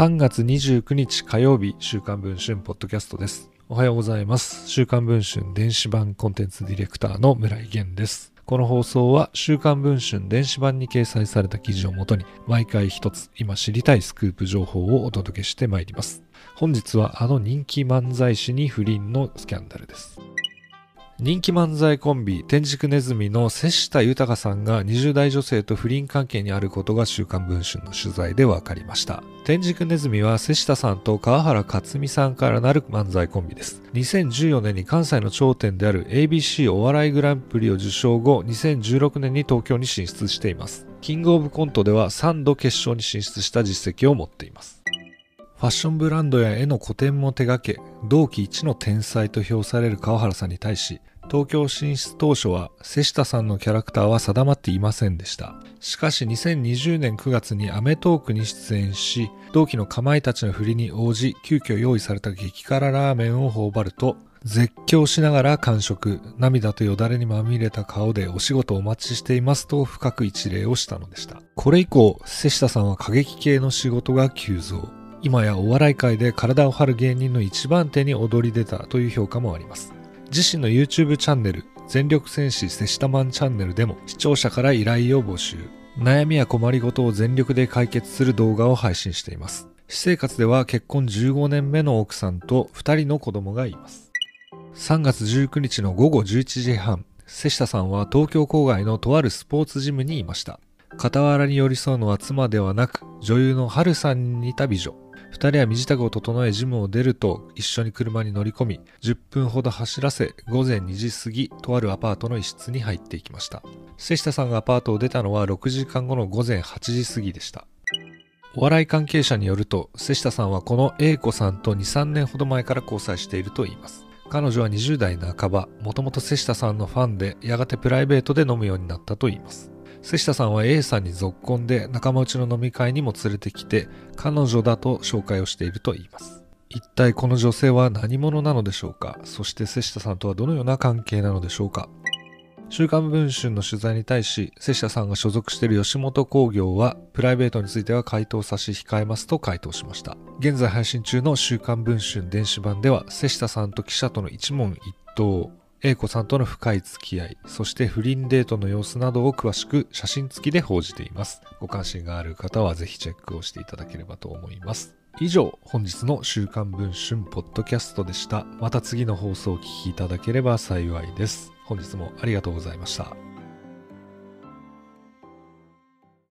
3月29日火曜日、週刊文春ポッドキャストです。おはようございます。週刊文春電子版コンテンツディレクターの村井源です。この放送は週刊文春電子版に掲載された記事をもとに毎回一つ今知りたいスクープ情報をお届けしてまいります。本日はあの人気漫才師に不倫のスキャンダルです。人気漫才コンビ天竺ネズミの瀬下豊さんが20代女性と不倫関係にあることが週刊文春の取材で分かりました。天竺ネズミは瀬下さんと川原克美さんからなる漫才コンビです。2014年に関西の頂点である ABC お笑いグランプリを受賞後2016年に東京に進出しています。キングオブコントでは3度決勝に進出した実績を持っています。ファッションブランドや絵の個展も手掛け、同期一の天才と評される川原さんに対し、東京進出当初は瀬下さんのキャラクターは定まっていませんでした。しかし2020年9月にアメトークに出演し、同期のかまいたちの振りに応じ、急遽用意された激辛ラーメンを頬張ると、絶叫しながら完食、涙とよだれにまみれた顔でお仕事お待ちしていますと深く一礼をしたのでした。これ以降、瀬下さんは過激系の仕事が急増。今やお笑い界で体を張る芸人の一番手に躍り出たという評価もあります。自身の YouTube チャンネル、全力戦士セシタマンチャンネルでも視聴者から依頼を募集。悩みや困りごとを全力で解決する動画を配信しています。私生活では結婚15年目の奥さんと2人の子供がいます。3月19日の午後11時半、瀬下さんは東京郊外のとあるスポーツジムにいました。傍らに寄り添うのは妻ではなく、女優の春さんに似た美女。二人は身支度を整えジムを出ると一緒に車に乗り込み10分ほど走らせ午前2時過ぎとあるアパートの一室に入っていきました。瀬下さんがアパートを出たのは6時間後の午前8時過ぎでした。お笑い関係者によると瀬下さんはこの A 子さんと23年ほど前から交際しているといいます。彼女は20代半ばもともと瀬下さんのファンでやがてプライベートで飲むようになったといいます。瀬下さんは A さんに続婚で仲間内の飲み会にも連れてきて彼女だと紹介をしていると言います。一体この女性は何者なのでしょうか？そして瀬下さんとはどのような関係なのでしょうか？週刊文春の取材に対し瀬下さんが所属している吉本興業はプライベートについては回答差し控えますと回答しました。現在配信中の週刊文春電子版では瀬下さんと記者との一問一答。A 子さんとの深い付き合い、そして不倫デートの様子などを詳しく写真付きで報じています。ご関心がある方はぜひチェックをしていただければと思います。以上、本日の週刊文春ポッドキャストでした。また次の放送をお聞きいただければ幸いです。本日もありがとうございました。